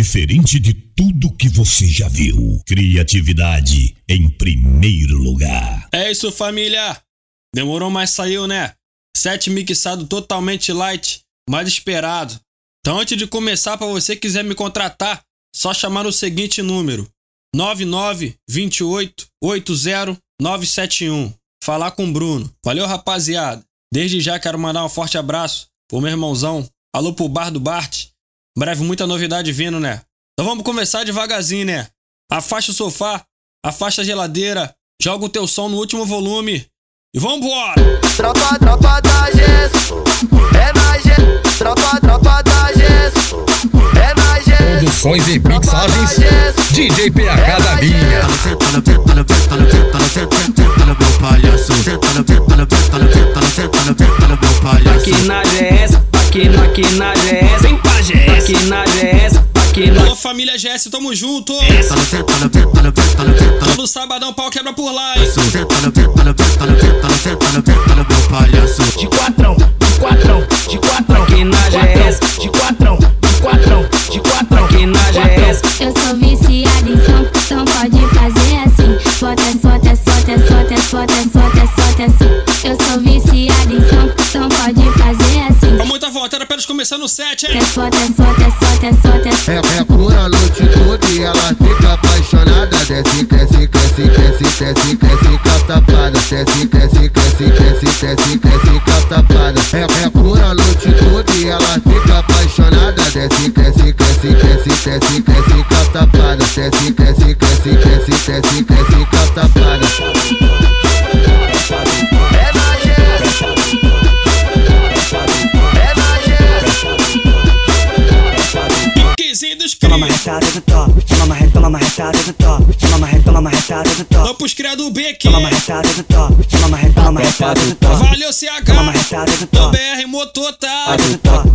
diferente de tudo que você já viu. Criatividade em primeiro lugar. É isso, família. Demorou, mas saiu, né? Sete mixado totalmente light, mais esperado. Então, antes de começar, para você quiser me contratar, só chamar o seguinte número: 9928 80971. Falar com o Bruno. Valeu, rapaziada. Desde já quero mandar um forte abraço pro meu irmãozão. Alô pro Bar do Bart. Breve muita novidade vindo, né? Então vamos começar devagarzinho, né? Afasta o sofá, afasta a geladeira, joga o teu som no último volume e vambora! Tropa, tropa da gesso, é na gesso. Tropa, tropa da gesso, é na gesso. Produções e mixagens, DJ PH é da linha. Senta no teto, Que nada é essa? Na, aqui na GS, vem pra GS, aqui na GS, aqui na Alô, família GS, tamo junto! Todo sabadão pau quebra por lá, hein? de quatrão, de quatrão, de quatrão, aqui na GS, de quatrão, de quatrão, de quatrão, aqui na GS. Eu sou viciada em som, então pode fazer assim. Bota, solta, solta, solta, solta, solta, solta assim. Eu sou viciada começando o set, hein? É só, é só, é é só, é. É, é pura noite toda e ela fica apaixonada. Desce, desce, desce, desce, desce, desce, catapada. Desce, desce, desce, desce, desce, desce, catapada. É, é pura noite toda e ela fica apaixonada. Desce, desce, desce, desce, desce, desce, catapada. Desce, desce, desce, desce, desce, desce, catapada. marretada do top. Toma marretada, toma marretada do top. Toma marretada, toma marretada do top. toma pros cria do B aqui. Toma marretada do top. Toma marretada, toma marretada do top. Valeu, CH. Toma marretada do top. BR retada,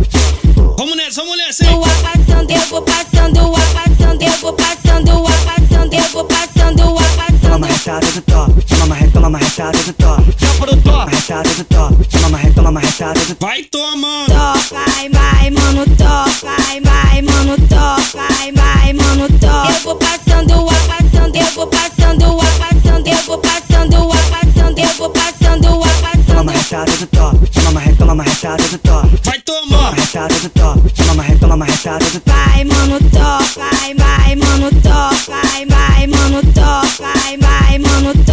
Vamos nessa, vamos nessa, hein? Eu vou passando, eu vou passando, eu vou passando, eu vou passando, eu vou passando, eu vou passando, eu vou passando. Toma marretada do top. Toma retada, toma marretada do top. Toma pro top. Marretada do top. Toma marretada, toma marretada do top. Vai tomando. Topa, vai, mano, topa. Toma uma passando. retada do top, toma uma re- toma uma retada do top, Vai toma uma tomando. retada do top, toma uma re- toma uma retada do top. Vai, mano, top, vai, vai, mano, top, vai, vai, mano, top, vai, vai, mano, top,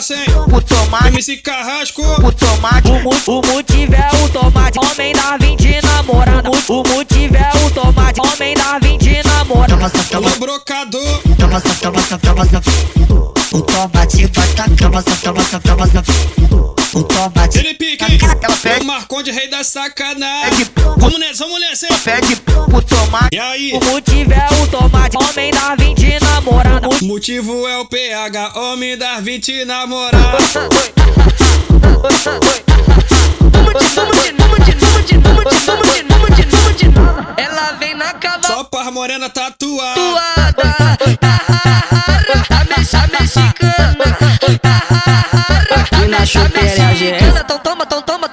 hein? pro tomate, MC Carrasco. pro tomate. O, mu- o motivo é o tomate, homem da 20 namorada. O, o motivo é o tomate, homem da 20 namorada. Toma, Alô, Brocador. só O tomate vai tacar, O tomate Ele pica, hein? Ela pede- O Marconde, rei da sacanagem. Pede, Vamos nessa, vamos nessa, hein? pede pro tomate. E aí? O motivo é o tomate, homem da 20 namorada. O motivo é o PH, homem das 20 namoradas. Ela vem na cava Só pra morena tatuada. tatuada. A mexa mexicana supera a gente. Então toma, então toma,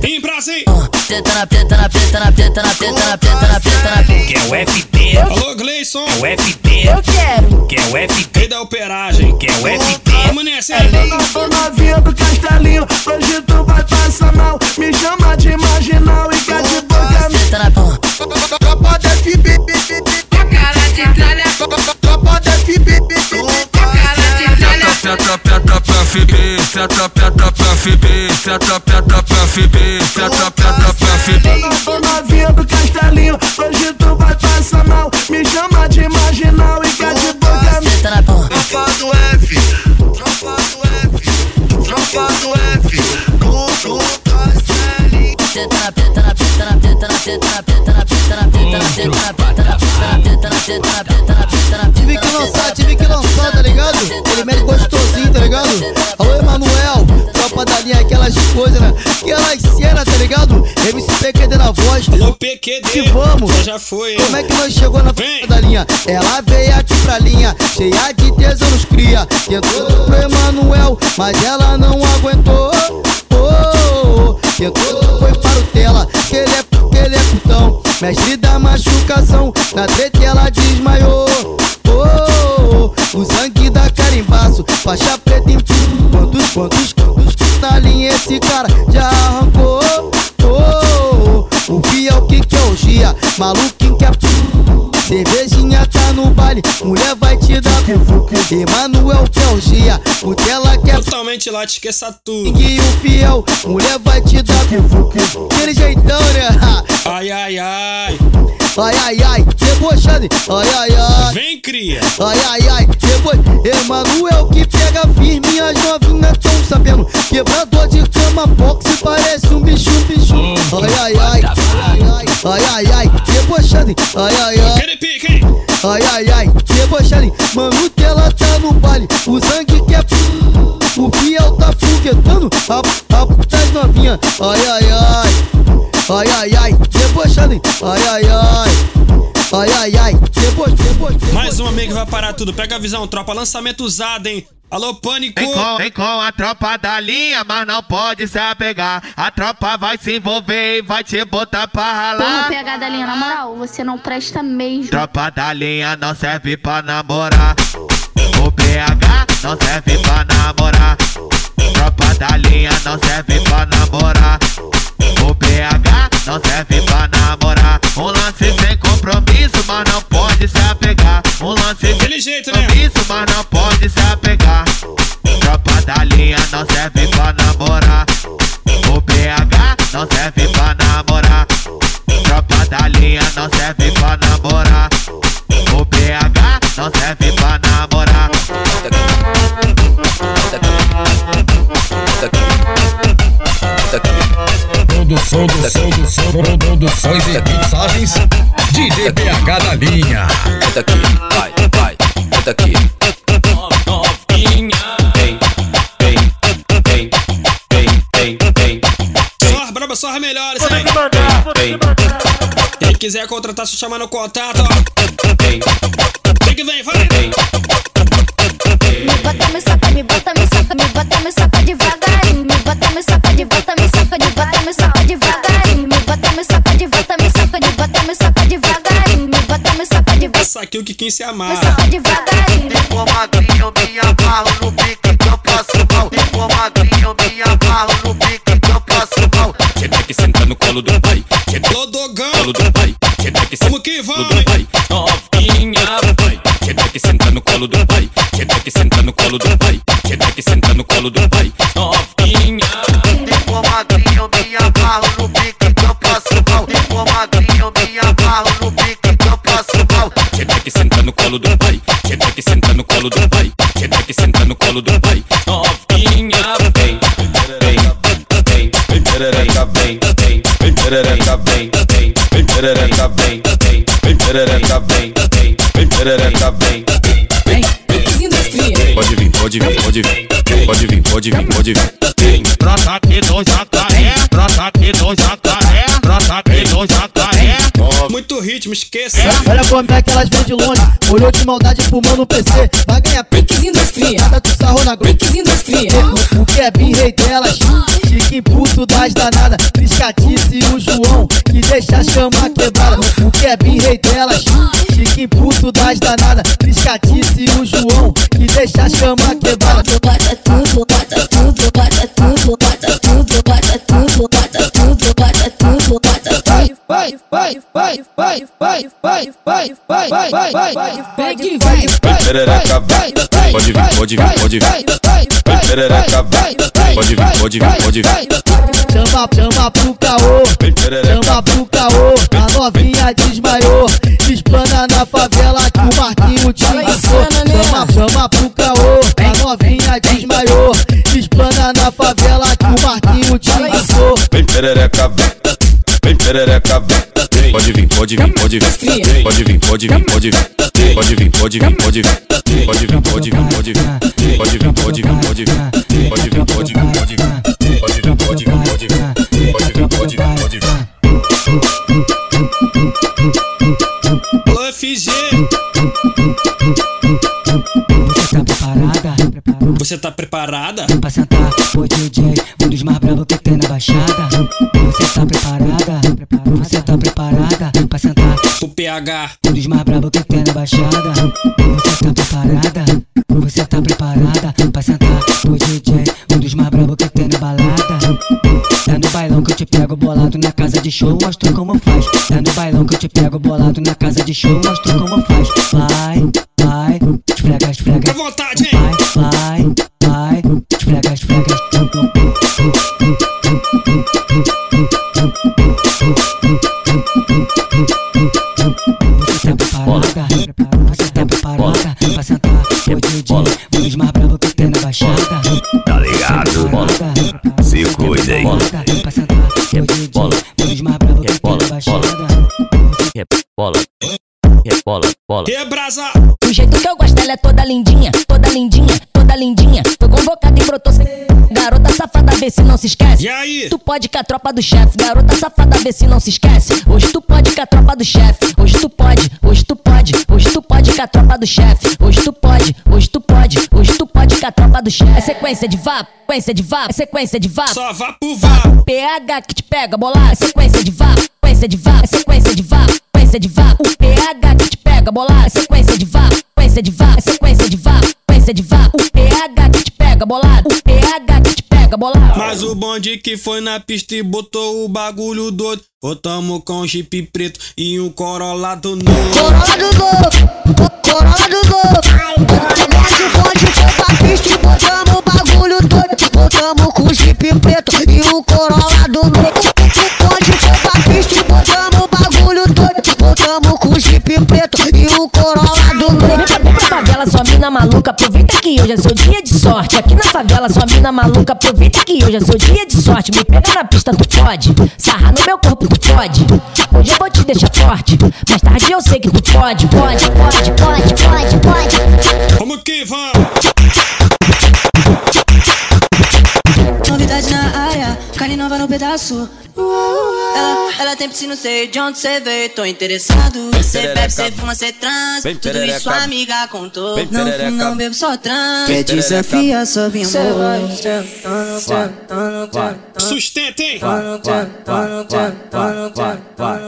Vem pra cima. Tenta na, tenta na, tenta na, tenta na, tenta na, tenta teta peta pra FB, teta peta pra FB, teta peta pra FB. PQD! Que vamos. Você já foi? Como é que nós chegou na porta da linha? Ela veio aqui pra linha, cheia de tesão nos cria. Tentou pro Emanuel, mas ela não aguentou. Oh, tentou, foi para o tela, que ele é, que ele é putão. Mestre da machucação, na treta ela desmaiou. Oh, o sangue da carimbaço, faixa preta em quantos, quantos, quantos na linha esse cara já arrancou. O fiel que que é o Gia, maluquinho que é Cervejinha tá no baile, mulher vai te dar Emanuel que é o Gia, o dela quer Totalmente lá, te esqueça tudo. e o fiel, mulher vai te dar Aquele jeitão, né? Ai, ai, ai. Ai, ai, ai, debochando, ai, ai, ai. Vem, cria! Ai, ai, ai, depois Emanuel que pega firme As novinhas tão sabendo. Quebrador de cama, boxe Parece um bicho, bicho. Ai, ai, ai, ai, ai Ai, debochando Ai, ai, ai hein? Ai, ai, ai, debochando Mano, que ela tá no baile O sangue que é O fiel tá foguetando A, a das novinhas Ai, ai, ai Ai, ai, ai, debochando Ai, ai, ai Ai, ai, ai, deboche, deboche Mais uma amiga que vai parar tudo. Pega a visão, tropa. Lançamento usado, hein? Alô, pânico! Vem com, vem com a tropa da linha, mas não pode se apegar. A tropa vai se envolver e vai te botar pra Porra, ralar. pegada linha, na moral, você não presta mesmo. Tropa da linha não serve pra namorar. O PH não serve pra namorar. Tropa da linha não serve pra namorar. O PH não serve pra namorar. Um lance sem compromisso, mas não pode se apegar. Um lance sem né? compromisso, mas não pode se apegar. Tropa da linha não serve pra namorar. O PH não serve pra namorar. Tropa da linha não serve pra namorar. O PH não serve pra namorar. Produção do som do som, produções e mixagens. DJ PH da linha. Aqui, vai, vai, senta Quem quiser contratar, só chamar no contato, vem, que vem, vai! Me bota, me saca, me bota, me saca, me bota, me saca devagarinho. Me bota, me saca, de volta, me saca, de bota, me saca devagarinho. Me bota, me saca, de volta, me saca, de bota, me saca devagarinho. Me bota, me saca, de volta, Essa aqui o que quem se me amarra. saca devagarinho. For magrinho, me amarro no pique que eu passo mal. For magrinho, me amarro no pique que senta no colo do pai, senta no Alô, Dogão! colo do pai, senta que senta que no colo do pai. Novinha, vai, senta que senta no colo do pai, senta que senta no colo do pai, senta que senta no colo do pai. Novinha, For magrinho, me amarro no pique que eu passo mal. For magrinho, me amarro no pique que eu passo mal. senta que senta no colo do pai, senta que senta no colo do pai, senta que senta no colo do pai. Novinha, vem, vem, perereca, vem, vem, vem, perereca, vem, vem, vem, perereca, vem, vem, vem, perereca, vem, vem, vem, perereca, vem. Pode vir, pode vir, pode vir, pode vir, pode vir, pode vir. Vem, Brota aqui do jacaré, brota aqui do jacaré, brota aqui do jacaré. muito ritmo, esqueça. Olha como é que elas vêm de longe. Olhou de maldade, fumando no PC. Vai ganhar piquezinho das. Nada tu sarrou na grupo. Piquezinho das. O, o Kevin, rei delas. Puto das danadas. Triscatice e o João. Que deixa a chama quebrada. O Kevin, rei delas. Chique puto das danadas. Triscatice e o João. Que deixa a chama quebrada. Bota tudo, bota tudo, bota tudo, bota tudo, bota tudo, bota tudo, bota tudo, bota tudo. Vai, vai, vai, vai, vai, vai, vai, vai, vai, vai, vai, vai, vem que vai, Vem perereca, vai. Pode vir, pode vir, pode vir. Vem perereca, vai. Pode vir, pode vir, pode vir. Chama, chama pro caô, Vem chama pro caô, a novinha desmaiou, explana na favela que o Marquinho te ensinou. Chama, chama pro caô, a novinha desmaiou, explana na favela que o Marquinho te ensinou. vem perereca, vai. Vem perereca, vai. Pode vir, pode vir, pode vir. Pode vir, pode vir, pode vir. Pode vir, pode vir, pode vir. Pode vir, pode vir, pode vir. Pode vir, pode vir, pode vir. Pode vir, pode vir, pode vir. Pode vir, pode vir, pode vir. Pode vir, pode vir, pode vir. Alô, FG, Você tá preparada? Você tá preparada? Pra sentar o DJ, um dos mais bravos que tem na baixada. Você tá preparada? Você tá preparada? Pra sentar O PH, um dos mais bravos que tem na baixada. Você tá preparada? Você tá preparada? Pra sentar o DJ, um dos mais bravos que tem na balada. É no bailão que eu te pego bolado na casa de show, mostro como faz. É no bailão que eu te pego bolado na casa de show, mostro como faz. Vai, vai, esfrega, esfrega. fica à vontade, hein? Vai, vai, vai, esfrega, esfrega. Você tá preparada? Você tá preparada pra sentar o DJ? Um dos mais bravos na baixada. Tá ligado? Se cuida aí. Mais bravos que tem na baixada. Bola. Bola, bola. Que brasa, Do jeito que eu gosto, ela é toda lindinha, toda lindinha, toda lindinha. Foi convocada e brotou sem. Garota safada, vê se não se esquece. e aí? Tu pode com a tropa do chefe, garota safada, vê se não se esquece. Hoje tu pode com a tropa do chefe, hoje tu pode, hoje tu pode, hoje tu pode com a tropa do chefe, hoje tu pode, hoje tu pode, hoje tu pode com a tropa do chefe. É sequência de vá, sequência de vá, é sequência de vá. Só vá pro vá. PH que te pega, bolar, é sequência de vá, sequência de vá, é sequência de vá, sequência de vá. O PH que te pega, bolar, é sequência de vá, sequência de vá, é sequência de vá, sequência de vá. O PH que te pega, bolado, que te pega. Mas o bonde que foi na pista e botou o bagulho doido. Botamos com um Jeep preto e um Corolla do novo. Corolla do Gol, Corolla do. Desce o bonde, foi pra pista e botamos o bagulho doido. Botamos com o Jeep preto e o Corolla do novo. O bonde foi pra pista e botamos o bagulho doido. Botamos com o Jeep preto e o Corolla do novo. Favela, sua mina maluca, aproveita que hoje é seu dia de sorte. Aqui na favela, sua mina maluca, aproveita que hoje é seu dia de sorte. Me pega na pista, tu pode. Sarra no meu corpo, tu pode. Hoje eu vou te deixar forte. Mais tarde eu sei que tu pode, pode, pode, pode, pode, pode. Vamos que vamos. tava no pedaço. Ela, ela tem piscina, não sei de onde você veio, tô interessado. Você bebe, você fuma, você trans. Tudo isso a amiga contou. Não fumo, não bebo, só trans. Quer desafiar, só vim amor. Sustentem!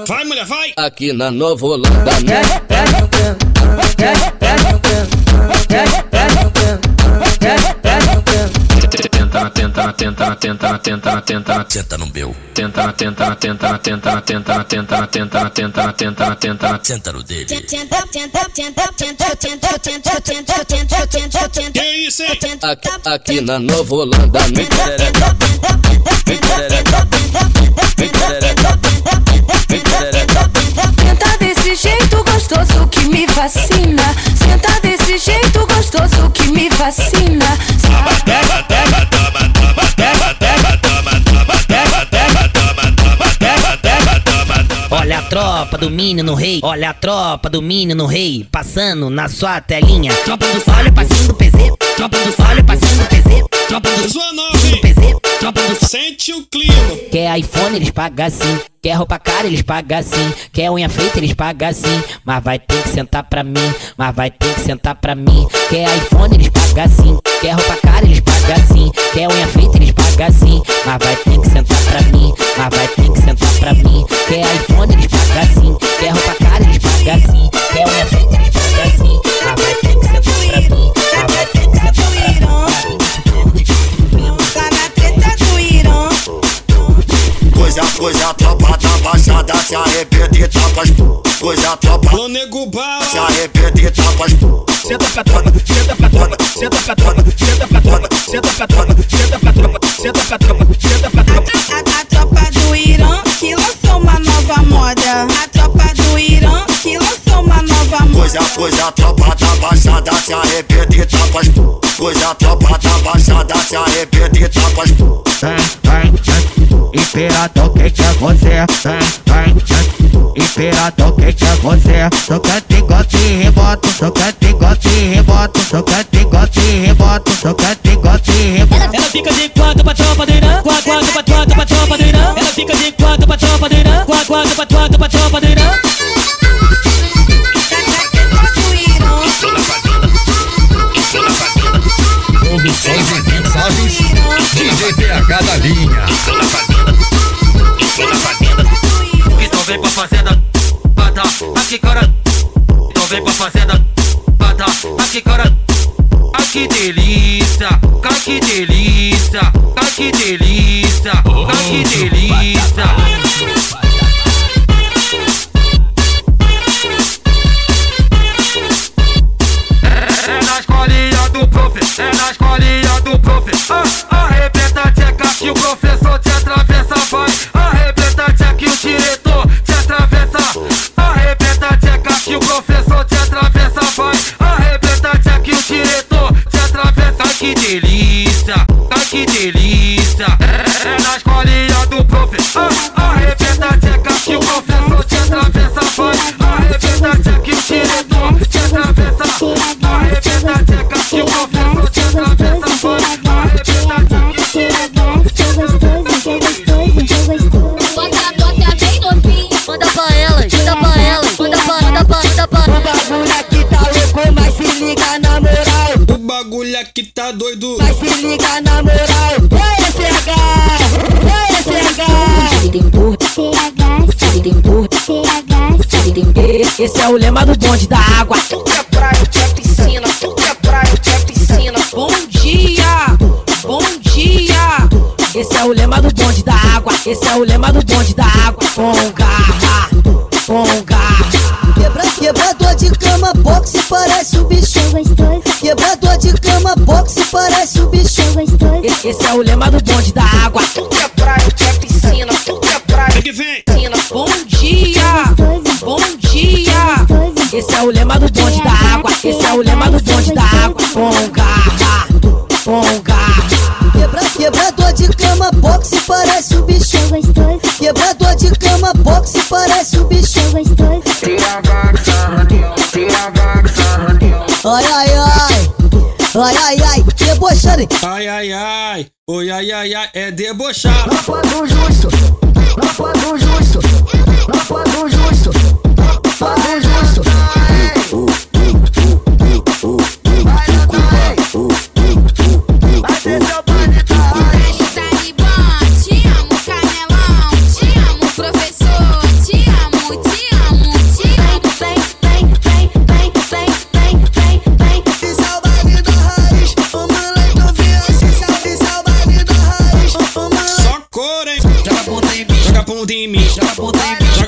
Vai, mulher, vai! Aqui na Nova Holanda, né? Yeah, yeah, yeah, tenta na tenta na tenta na tenta na tenta no meu. tenta na tenta na tenta na tenta na tenta na tenta na tenta na tenta na tenta na tenta na Senta no dele. Que isso, hein? Aqui, aqui na Nova Holanda, né? Senta desse jeito gostoso que me fascina. Senta desse jeito gostoso que me fascina. Olha a tropa do menino rei, olha a tropa do menino rei, passando na sua telinha. Tropa do olha passinho do PZ, tropa do olha passinho do PZ, tropa do hein? PZ, do Sente o clima. Quer iPhone, eles pagam assim. Quer roupa cara, eles pagam assim. Quer unha feita, eles pagam assim. Mas vai ter que sentar pra mim. Mas vai ter que sentar pra mim. Quer iPhone, eles pagam assim. Quer roupa cara, eles pagam assim. Quer unha feita, eles pagam assim. Mas vai ter que sentar pra mim. Mas vai ter que sentar pra mim. Quer iPhone, eles pagam assim. Quer roupa cara, eles pagam assim. Quer unha feita, eles pagam assim. Mas vai ter que sentar pra mim. Coisa, coisa, tropa da baixada se arrepende e tapas. Coisa, tropa. Alô, nego bala. Se arrepende e tapas. Senta pra tropa, senta pra tropa, senta pra tropa, senta pra tropa, senta pra tropa, senta pra tropa, senta pra tropa, senta pra tropa. A, a tropa do Irã que lançou uma nova moda. A tropa do Irã que lançou uma nova moda. Coisa, coisa, tropa da baixada se arrepende e tapas. Coisa, tropa da baixada se arrepende e tapas. Imperador, quem que é você? Imperador, quem que é você? Sou cantigote e reboto, sou cantigote e reboto, sou cantigote e reboto, sou cantigote e reboto. Ela fica de quatro pra tropa do Irã, quatro, quatro pra quatro pra tropa do Irã. Ela fica de quatro pra tropa do Irã, quatro, quatro pra quatro pra tropa do Irã. DJ da linha. Então vem pra fazenda, bata, aqui cara. Então vem pra fazenda, bata, aqui cara. Ai que delícia, ai que delícia, ai que delícia, ai que delícia. É na escolinha do profe, é na escolinha do profe. Ah, arrebenta a tcheca que o professor te atravessa, vai. Esse é o lema do bonde da água. Tudo é praia, tudo é piscina, tudo é praia, tudo é piscina. Bom dia, bom dia. Esse é o lema do bonde da água. Esse é o lema do bonde da água. Com garra, com garra. Quebra, quebrador de cama, boxe parece o bicho gostoso. Quebrador de cama, boxe parece o bicho gostoso. Esse é o lema do bonde da água. Lema do bonde da água. Esse é o lema do bonde da água. Com garra. Quebra, quebrador de cama, boxe parece o bicho. Quebrador de cama, boxe parece o bicho. Ai, ai, ai. Ai, ai, ai. Debochando. Ai, ai, ai. Oi, ai, ai, ai. É debochar. Lapa do justo. Lapa do justo. Lapa do justo. Lapa do justo.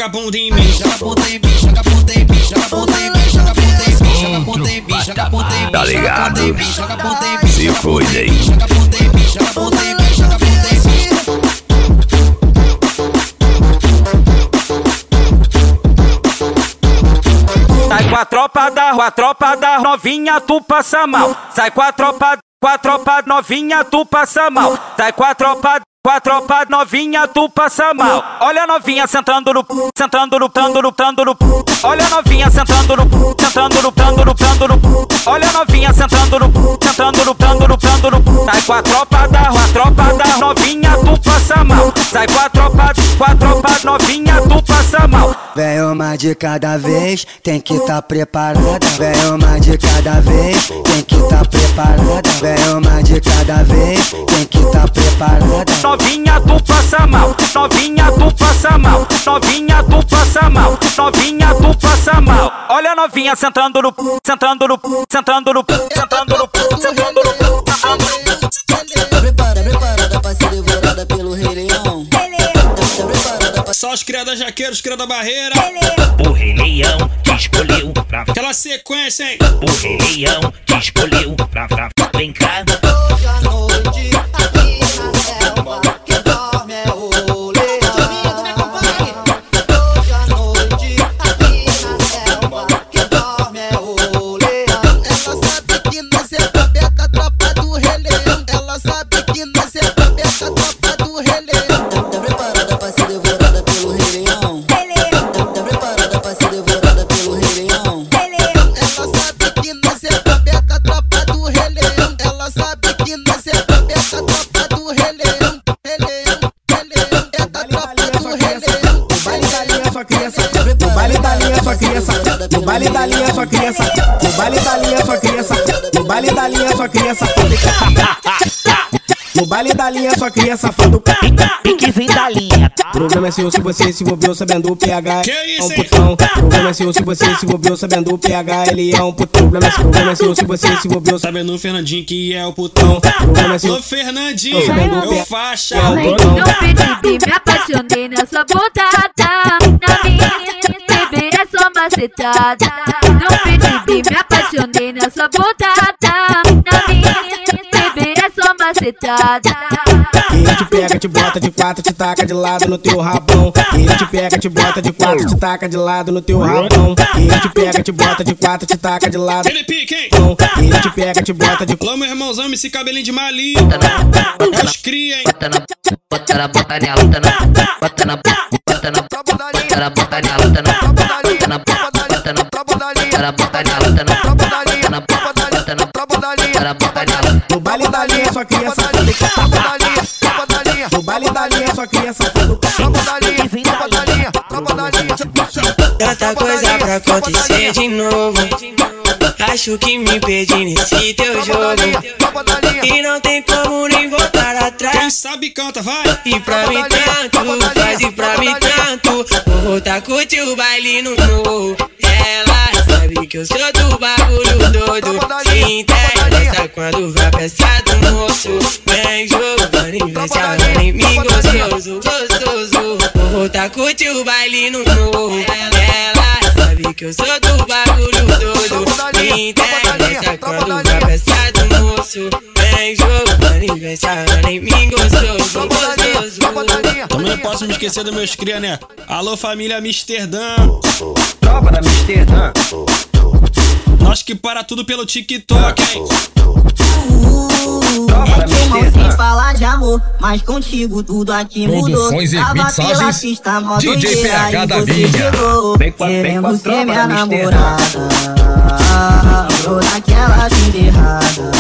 Joga bunda em mim. Joga bunda em mim. Joga bunda em mim. Joga bunda em mim. Joga bunda em mim. Joga bunda em mim. Joga bunda em mim. Tá ligado? Joga bunda em mim. Se cuida aí. Joga bunda em mim. Joga bunda em mim. Joga bunda em mim. Sai com a tropa da rua, a tropa da novinha, tu passa mal. Sai com a tropa, com a tropa novinha, tu passa mal. Sai com a tropa, com a tropa novinha, tu passa mal. Olha a novinha sentando no, sentando no, tando no, tando no. Olha a novinha sentando no, sentando no, tando no, tando no. Olha a novinha sentando no, sentando no, tando no, tando no. Sai com a tropa da rua, a tropa da novinha, tu passa mal. Sai com a tropa Vem uma de cada vez, tem que tá preparada. Vem uma de cada vez, tem que tá preparada. Vem uma de cada vez, tem que tá preparada. Novinha tu passa mal, novinha tu passa mal, novinha tu passa mal, novinha tu passa mal. Olha a novinha sentando no, sentando no, sentando no, sentando no, sentando no. Só os cria da jaqueira, os cria da barreira. O Rei Leão te escolheu pra. Aquela sequência, hein? O Rei Leão te escolheu pra. pra vem cá. Baile da linha só criança. No baile da linha só criança. No baile da linha só criança. No baile da linha só cria safado Piquezinho da linha Problema é seu se você se envolveu sabendo o PH Que é isso, um putão Problema é seu se você se envolveu sabendo o PH ele é um putão Problema é seu, problema é seu se você se envolveu Sabendo o Fernandinho que é o putão. Problema é seu Ô, Fernandinho, o meu PH faixa. putão percebi, me apaixonei nessa botada. Na minha bebê é só macetada. Não percebi, me apaixonei nessa botada. Na minha bebê é só macetada. Ele te pega, te bota de quatro, te taca de lado no teu rabão. Ele te pega, te bota de quatro, te taca de lado no teu rabão. Ele te pega, te bota de quatro, te taca de lado. Ele pica, hein? Ele te pega, te bota de Alô, meu irmãozão, esse cabelinho de mali. É os cria, hein? Bota na, bota na, bota nela, bota na, bota na, bota na, bota na, bota na, bota na, bota na, bota na, bota nela, bota na, bota na, bota na, bota na, bota nela. No baile da linha só cria safado. No baile da linha só cria safado. Tanta coisa pra acontecer de novo. Acho que me perdi nesse teu jogo. E não tem como nem voltar atrás. Quem sabe canta, vai. E pra mim tanto, faz e pra mim tanto. Vou voltar curtir o baile no morro. Ela que eu sou do bagulho doido. Se interessa quando vai pensar do moço. Vem jogando, vem se agarrando em mim gostoso, gostoso. Vou voltar curtir o baile no morro. Ela sabe que eu sou do bagulho doido. Se interessa quando vai pensar do moço. Vem jogando, vem se agarrando em mim gostoso, gostoso. Também não posso me esquecer dos meus cria, né? Alô, família Amsterdã. Tropa da Amsterdã. Nós que para tudo pelo TikTok, hein? É que não sei falar de amor, mas contigo tudo aqui mudou. Produções e Tava pela pista, mó DJ PH da você linha. chegou, Vem com a- vem com a Querendo ser minha da namorada. Tô naquela vida errada.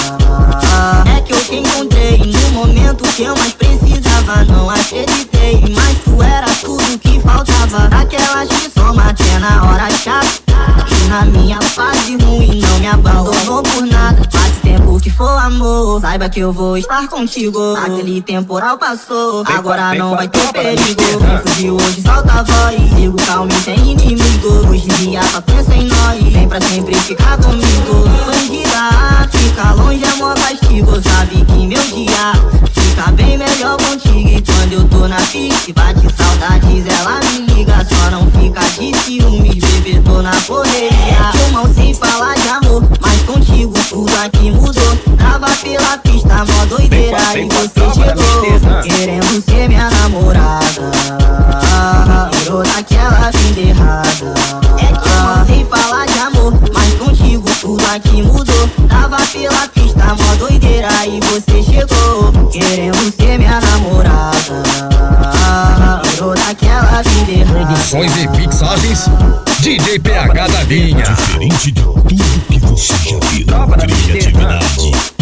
É que eu te encontrei no momento que eu mais precisava. Não acreditei, mas tu era tudo que faltava. Aquelas que só matei na hora chata. E na minha fase ruim não me abandonou por nada. Faz que for amor Saiba que eu vou estar contigo. Aquele temporal passou Agora não vai ter perigo. Quem fugiu hoje solta a voz Sigo calmo e sem inimigo. Hoje em dia só pensa em nós Vem pra sempre ficar comigo. Bandida, fica longe é mó castigo. Sabe que meu dia fica bem melhor contigo. E quando eu tô na pista bate saudades Ela me liga, só não fica de ciúmes Bebê, tô na correria pela pista, mó doideira E você chegou Querendo ser minha namorada. Virou naquela vida errada. É que eu não sei falar de amor Mas contigo tudo aqui mudou. Tava pela pista, mó doideira E você chegou Querendo ser minha namorada. Virou naquela vida errada. Produções e mixagens, DJ PH da linha. Diferente de tudo que você já viu. Criatividade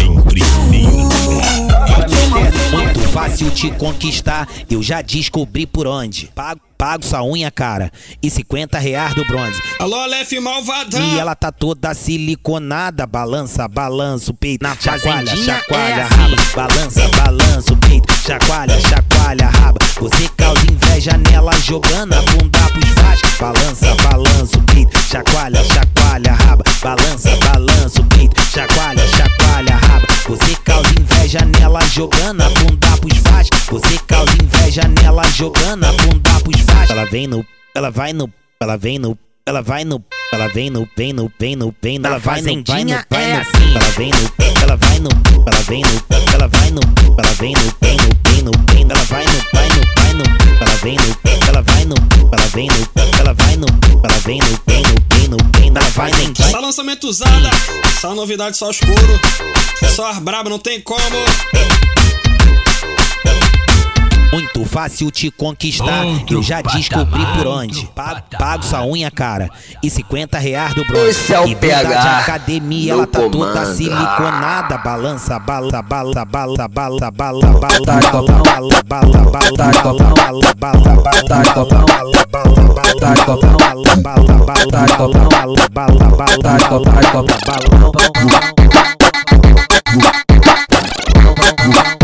fácil te conquistar, eu já descobri por onde. Pago, pago sua unha, cara, e 50 reais do bronze. Alô, Aleph Malvadão. E ela tá toda siliconada, balança, balança o peito, na chacoalha, Fazendinha chacoalha, é raba, balança, balança o peito, chacoalha, chacoalha, raba. Você causa inveja nela, jogando a bunda pros frascos, balança, balança o peito, chacoalha, chacoalha, raba, balança, balança o peito, chacoalha, chacoalha, raba. Você causa inveja nela, jogando a bunda você causa inveja nela, jogando a bunda pros frascos. Ela vem no, ela vai no, ela vem no, ela vai no, ela vem no, vem no, vem no, vem no, ela vai no, vai no, vai no, ela vem no, ela vai no, ela vem no, ela vai no, ela vem no, vem no, vem no, vem no, ela vai no, vai no, vai no, ela vem no, ela vai no, ela vem no, ela vai no, ela vem no, vem no, vem no, vem no, ela vai no, Só lançamento usada, só novidade, só escuro. Só as braba, não tem como. Muito fácil te conquistar, eu já descobri por onde. Pago, pago sua unha, cara, e 50 reais do bronze. Esse é o e PH de academia, ela tá toda siliconada. Balança, balança, balança, balança, balança, balança, balança, balança, balança, balança, balança, balança, O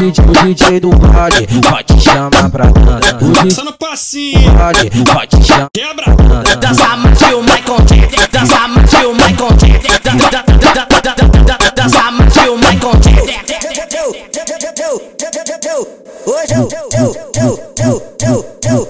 DJ, o DJ do baile vai te chamar pra dança. Dança no passinho. Baile vai te chamar. Quebra. Dança mais que o Michael Jackson. Dança mais que o Michael Jackson. Dança mais que o Michael Jackson. Hoje eu, eu, eu, eu, eu, eu.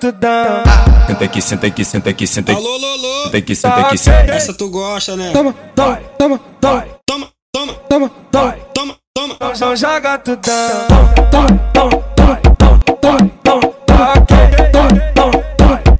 Então joga tudão. Senta aqui, senta aqui, senta aqui, senta aqui. Alô, Lolo. Senta aqui, senta aqui, senta aqui. Essa tu gosta, né? Toma, toma, toma, toma, Toma, toma, toma, toma. toma, toma. Então joga tudão. Toma, toma, toma, toma,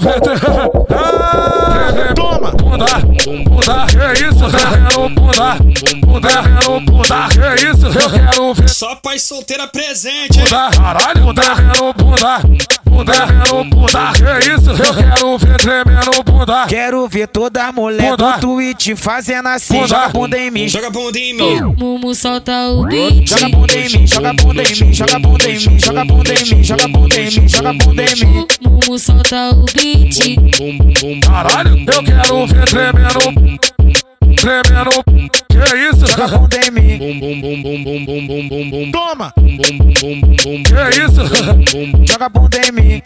90. Toma! Isso? Eu quero bunda, bunda. Quero bunda. Que isso? Eu quero ver Só pai solteira presente, hein? bunda. Caralho, bunda. Eu quero bunda, bunda. Eu quero bunda. Que isso? Eu quero ver tremendo bunda. Quero ver toda mulher Bunda. do Twitch fazendo assim, Bunda. joga bunda em mim. Joga bunda em mim. Mumu solta o beat. Joga bunda em mim, joga bunda em mim, joga bunda em mim, joga bunda em mim, joga bunda em mim, joga bunda em mim. Mumu solta o beat. Caralho, eu quero ver tremendo, tremendo. Que isso? Joga bunda em mim, bum bum bum bum bum bum bum bum bum. Toma! Bum bum bum bum bum bum. Que é isso? Joga bunda em mim.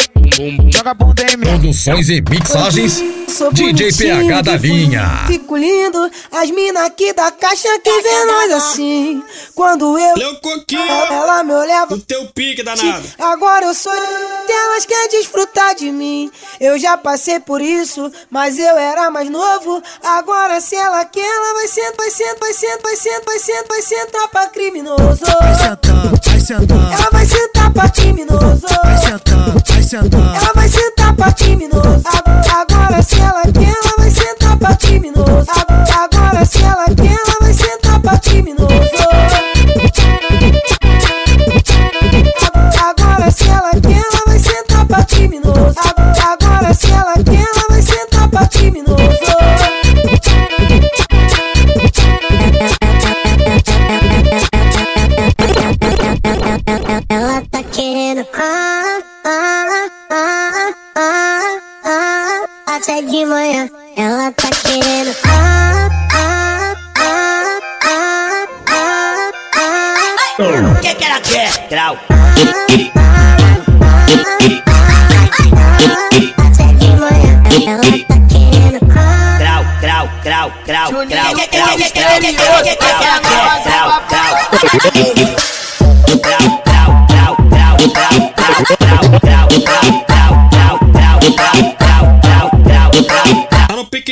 Joga bunda em mim. Produções e mixagens Sou DJ bonitinho, PH da lindo, Fico lindo, as mina aqui da caixa que vê nós assim. Quando eu. Leu coquinho. Ela me olhava. O teu pique danado. Agora eu sou delas quer desfrutar de mim. Eu já passei por isso, mas eu era mais novo. Agora se ela quer, ela vai sentar, vai sentar, vai sentar, vai sentar, vai sentar, vai sentar pra criminoso. Vai sentar, vai sentar. Ela vai sentar pra criminoso. Vai sentar, vai sentar. Ela vai sentar pra criminoso. Agora se ela quer, ela vai sentar pra criminoso. Agora se ela quer, ela vai sentar pra criminoso. Agora se ela quer, ela vai sentar pra criminoso. Agora se ela quer, ela vai sentar pra. Ela tá querendo até de manhã. Ela tá querendo ah, ah, ah, ah, ah, ah. O que que ela quer? Grau. Grau, grau, grau, grau, grau, grau, grau, grau, o que que ela quer? Grau, grau. Tá no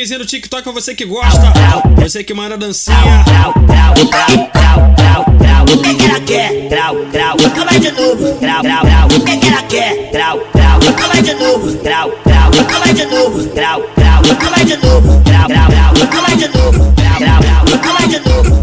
piquezinho do TikTok pra você que gosta. Você que manda dancinha. O que ela quer? Grau, grau, nunca mais de novo. Grau, grau. O que ela quer? Grau, grau, nunca mais de novo. Grau, grau, nunca mais de novo. Grau, grau, nunca mais de novo. Grau, grau, nunca mais de novo. Grau, grau, nunca mais de novo.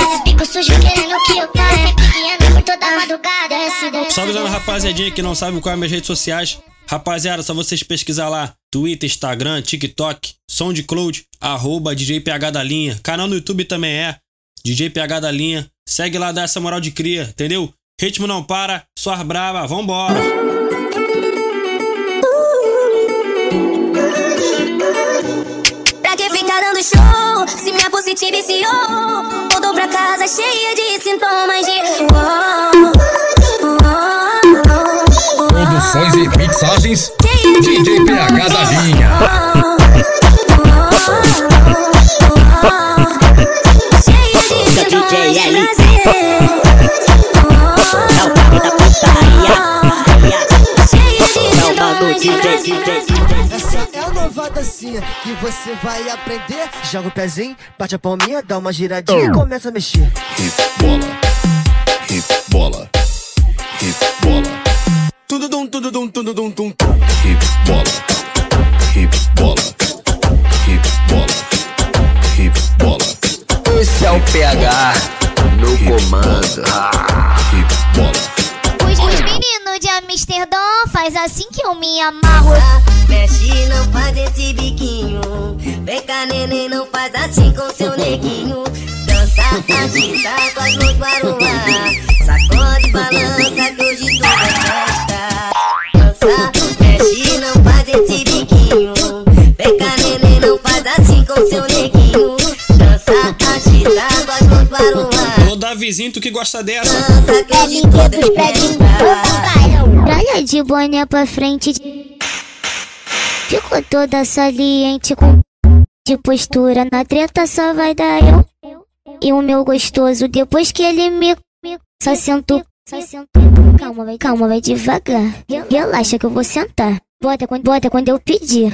Sujos querendo que eu caia guiando por toda madrugada daí Salve rapaziadinha que não sabe qual é minhas redes sociais. Rapaziada, só vocês pesquisar lá. Twitter, Instagram, TikTok, SoundCloud, arroba DJPH da linha. Canal no YouTube também é DJPH da linha. Segue lá, dá essa moral de cria, entendeu? Ritmo não para, só as brava, vambora. Pra que ficar dando show? Se minha positiva viciou cheia de sintomas de. Produções e mixagens DJ PH da linha. Cheia de sintomas de prazer. DJ, Essa é a nova dancinha que você vai aprender. Joga o pezinho, bate a palminha, dá uma giradinha e começa a mexer. Bola, hip bola, hip bola, Tudo dum, tudo dum, tudo dum, tum. hip bola, hip bola, hip bola, hip bola. Esse é o PH no comando. Hip bola. Amsterdã faz assim que eu me amarro Mexe, não faz esse biquinho. Vem cá, neném, não faz assim com seu neguinho. Dança, agita com as mãos para o ar. Sacode, balança que Davizinho, tu que gosta dessa. Praia de boné pra frente Ficou toda saliente com de postura. Na treta só vai dar eu E o meu gostoso. Depois que ele me só sentou só sentou. Calma, vai, calma, vai devagar. Relaxa que eu vou sentar. Bota quando, bota quando eu pedir,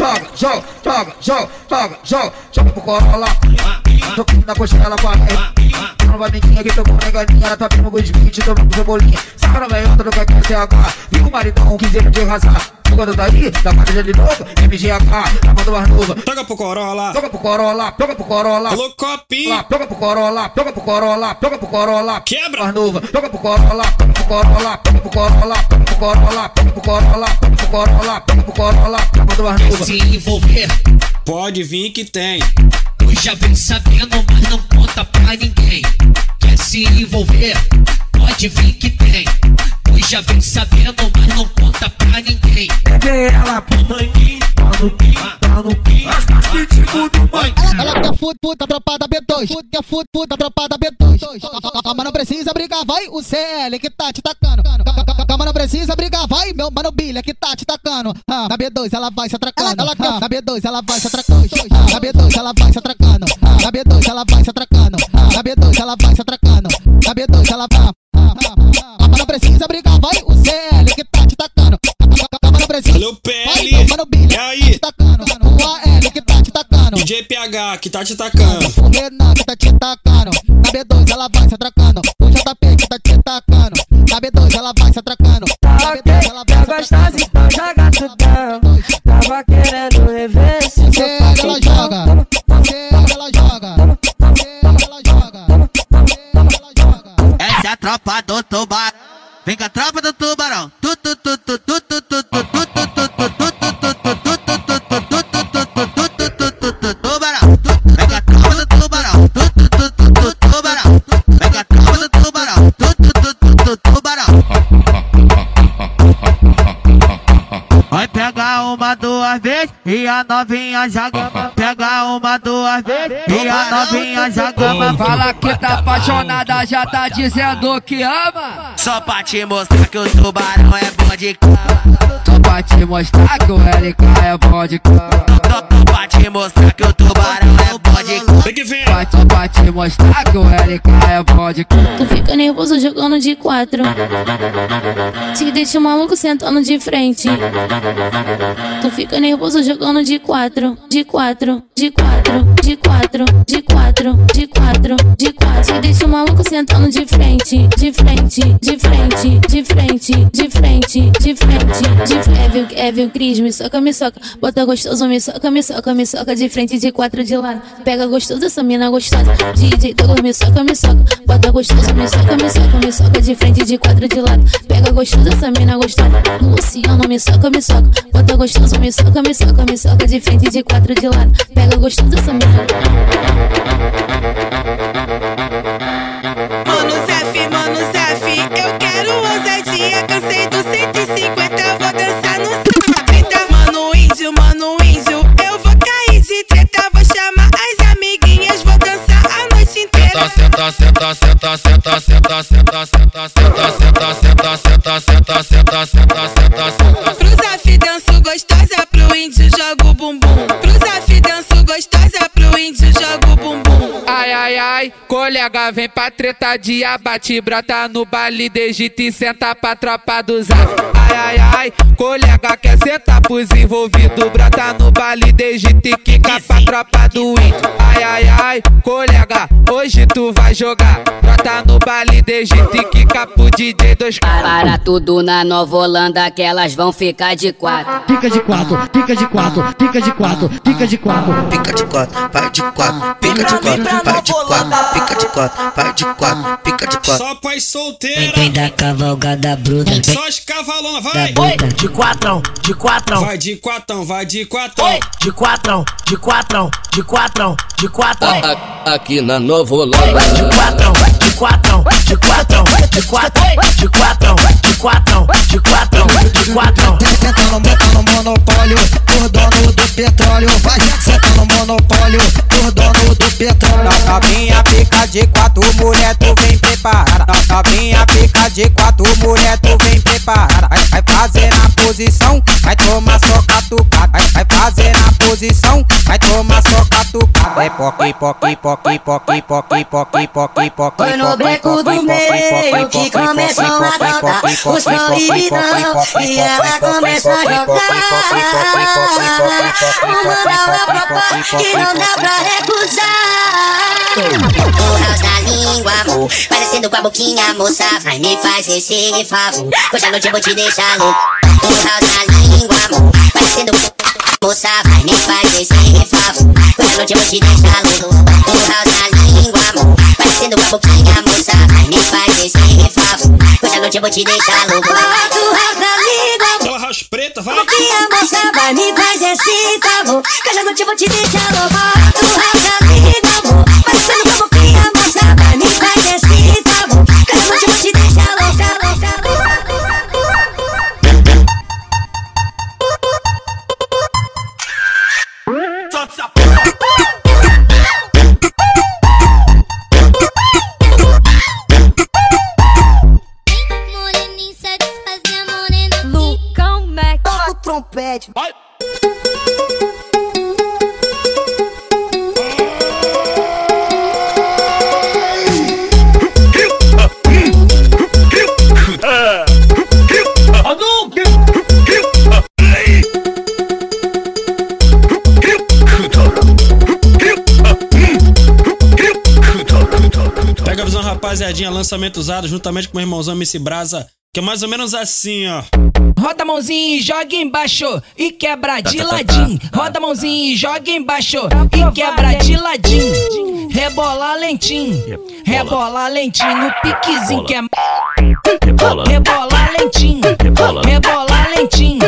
Joga, joga, joga, joga, joga, joga, pro corola. Tô aqui na coxa, ela. Não vai mentinha que tomou negadinha, ela tá pedindo gosto de kit, tomando cebolinha. Saca na veiota do que quer CH. Fica o maridão, quiser de razar. Quando tá aí, da quadrilha de novo, MGH, tá mandando mais nova. Toca pro Corolla. Toca pro Corolla, toca pro Corolla. Alô, copinho. Toca pro Corolla, toca pro Corolla, toca pro Corolla. Quebra. Mais nova. Toca pro Corolla, toca pro Corolla, toca pro Corolla, toca pro Corolla, toca pro Corolla, toca pro Corolla, toca pro Corolla, tá mandando mais nova. Se envolver, Pode vir que tem. Já vem sabendo, mas não conta pra ninguém. Quer se envolver, pode vir que tem. Já vem sabendo, mas não conta pra ninguém. Ela pro manguinho, tá no pin, tá no pin. As pitbull do. Ela, quer fut, puta, tropa da B2. Fut, quer fut, puta, tropa da B2. Calma, não precisa brigar, vai o CL que tá te tacando. Ca- ca- ca- Calma, não precisa brigar, vai meu mano Bilha que tá te tacando. Ah, Na B2 ela vai se atracando. Ela quer, na B2 ela vai se atracando. Ah, Na B2 ela vai se atracando. Ah, Na B2 ela vai se atracando. Ah, Na B2 ela vai se atracando. Na B2 ela vai. Calma, não precisa brigar, vai o CL que tá te tacando. Calma, não precisa. Valeu, PL. Vai mano Bilha E aí? tá te tacando. O AL que tá te tacando. DJ PH que tá te tacando. O Renan que tá te tacando. Na B2 ela vai se atracando. O JP que tá te tacando. Na B2 ela vai se atracando. Na B2 ela vai se gostosa, então joga tudão. Tava querendo rever se Você ela joga. Você ela joga. Essa é a tropa do tubarão. Vem com a tropa do tubarão. Tu, tu, tu, tu, tu, tu, tu, tu, tu, vezes e a novinha já gama. Pega uma duas vezes e a novinha já gama. Fala que tá apaixonada, já tá dizendo que ama. Só pra te mostrar que o tubarão é bom de cama. Só pra te mostrar que o LK é bom de cama. Pra te mostrar que o tubarão é bom de cama. Tem que. Só pra te mostrar que o LK é bom de cama. Tu fica nervoso jogando de quatro. Te deixa o maluco sentando de frente. Tu fica nervoso jogando de quatro, de quatro, de quatro, de quatro, de quatro, de quatro, de quatro. Te deixa o maluco sentando de frente, de frente, de frente, de frente, de frente, de frente, de frente. Evil, Evil, Cris, me soca, me soca. Bota gostoso, me soca, me soca, me soca de frente, de quatro de lado. Pega gostoso, essa mina gostosa. DJ Douglas, me soca, me soca. Bota gostoso, me soca, me soca, me soca de frente, de quatro de lado. Pega gostoso, essa mina gostosa. Luciano, me soca, me soca. Bota gostoso, me soca, me soca, me soca de frente, de quatro de lado. Pega gostoso, essa mina. Mano colega, vem pra treta de abate, brota no baile de Egito e senta pra tropa do Zaf. Ai, ai, ai, colega, quer sentar pros envolvidos, brota no baile de Egito e quica pra tropa do índio. Ai, ai, ai, colega, hoje tu vai jogar, brota no baile de Egito e quica pro DJ dos Para tudo na Nova Holanda que elas vão ficar de quatro. Fica de quatro, fica de quatro, fica de quatro, fica de quatro. Pica de quatro, vai de quatro, pica de quatro, vai de quatro, pica de quatro, vai de quatro, pica de quatro. Só pai solteira. Vem da cavalgada bruta. Só as cavalona, vai. Bruta. De quatrão, de quatrão. Vai de quatão, vai de quatão. De quatrão, de quatrão, de quatrão, de quatrão. Aqui na Nova Holanda. De quatrão, de quatrão, de quatrão, de quatrão, de quatrão, de quatrão, de quatrão, de quatrão. Senta no, senta no monopólio, por dono do petróleo. Vai, senta no monopólio, por dono do petróleo. Novinha pica de quatro, mulher, tu vem preparada. Novinha pica de quatro, mulher, tu vem preparada. Vai, vai fazer na posição, vai tomar só catucada. Vai, vai fazer na posição, vai tomar só catucada. É poque, poque, poque, poque, poque, poque, poque, poque. Foi no beco do meio que começou a cantar os proibidão e ela começou a jogar. Uma nova proposta que não dá pra recusar. House da língua, amor, parecendo com a boquinha, moça, vai me fazer esse favor. Hoje à noite eu vou te deixar louco. House da língua, amor, parecendo com Moça, vai me fazer esse favor. Hoje à noite eu vou te deixar louco. House da língua, amor, parecendo com a boquinha, moça, vai me fazer esse favor. Hoje à noite eu vou te deixar louco. House da língua, preta, vai. boquinha, moça, vai me fazer esse favor. Hoje à noite eu vou te deixar louco. House da língua, Lançamento usado juntamente com meu irmãozão MC Brasa. Que é mais ou menos assim, ó. Roda a mãozinha e joga embaixo e quebra de ladinho. Roda a mãozinha e joga embaixo e quebra de ladinho. Rebola lentinho, rebola lentinho no piquezinho que é. Rebola lentinho, rebola lentinho,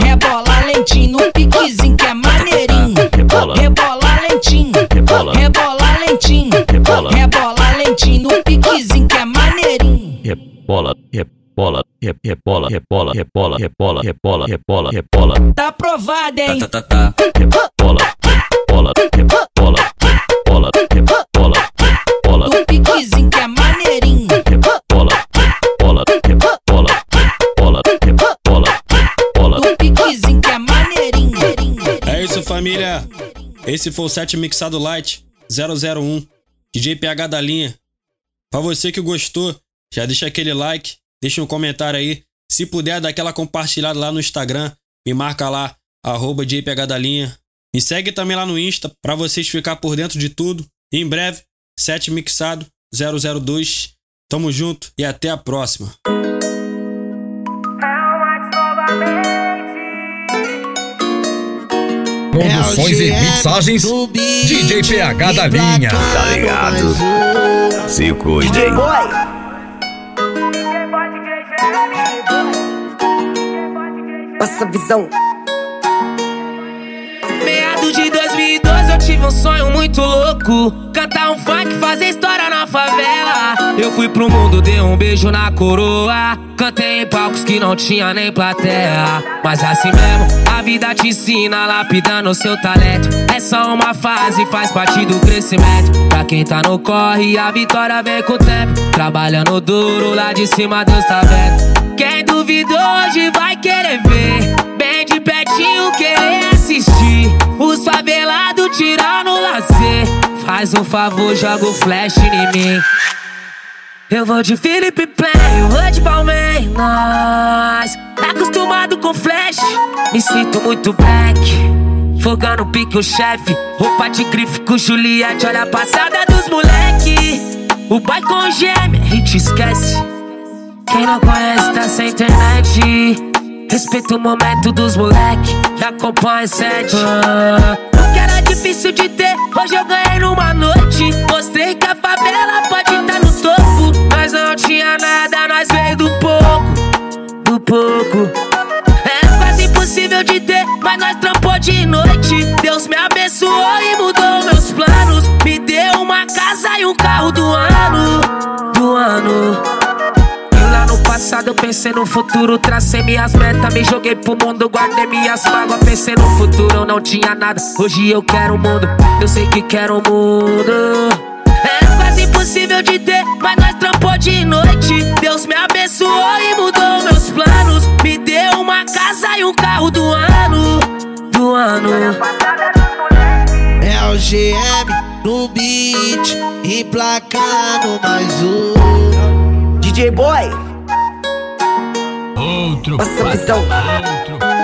rebola lentinho no piquezinho que é maneirinho. Rebola lentinho, rebola lentinho, rebola lentinho no piquezinho que é maneirinho. Rebola, rebola, re- rebola, rebola, rebola, rebola, rebola, rebola, rebola. Tá aprovado, hein? Tá, tá, tá, tá. Rebola, rebola, rebola, rebola, rebola, rebola. No piquezinho que é maneirinho. Rebola, rebola, rebola, rebola, rebola, rebola. No piquezinho que é maneirinho. É isso, família. Esse foi o set mixado light 001 DJ PH da linha. Pra você que gostou, já deixa aquele like, deixa um comentário aí. Se puder, dá aquela compartilhada lá no Instagram. Me marca lá, arroba. Me segue também lá no Insta pra vocês ficar por dentro de tudo. E em breve, set mixado 002. Tamo junto e até a próxima. Produções e mixagens DJ PH da linha. Tá ligado? Se cuidem. Passa visão. Meados de 2012 eu tive um sonho muito louco Cantar um funk, fazer história favela. Eu fui pro mundo, dei um beijo na coroa. Cantei em palcos que não tinha nem plateia. Mas assim mesmo, a vida te ensina lapidando seu talento. É só uma fase, faz parte do crescimento. Pra quem tá no corre, a vitória vem com o tempo. Trabalhando duro, lá de cima Deus tá vendo. Quem duvidou hoje vai querer ver. Bem de pertinho querer assistir. Os favelados tirando lazer Faz um favor, joga o flash em mim. Eu vou de Felipe Play, vou de Palmeiras Acostumado com flash, me sinto muito black Fogando pique o chefe Roupa de grife com Juliette. Olha a passada dos moleque O pai com gêmea, a gente esquece. Quem não conhece tá sem internet Respeita o momento dos moleque Da Companhia 7 ah, O que era difícil de ter Hoje eu ganhei numa noite Mostrei que a favela pode estar no topo Nós não tinha nada, nós veio do pouco Do pouco É de noite. Deus me abençoou e mudou meus planos. Me deu uma casa e um carro do ano. Do ano. E passado eu pensei no futuro, tracei minhas metas, me joguei pro mundo, guardei minhas mágoas, pensei no futuro, eu não tinha nada. Hoje eu quero o mundo, eu sei que quero o mundo. Era quase impossível de ter, mas nós trampou de noite. Deus me abençoou e mudou meus planos. Me deu uma casa e um carro do ano. Do ano. É o GM no beat, emplacando mais um. DJ Boy. Outro Passa a visão. Outro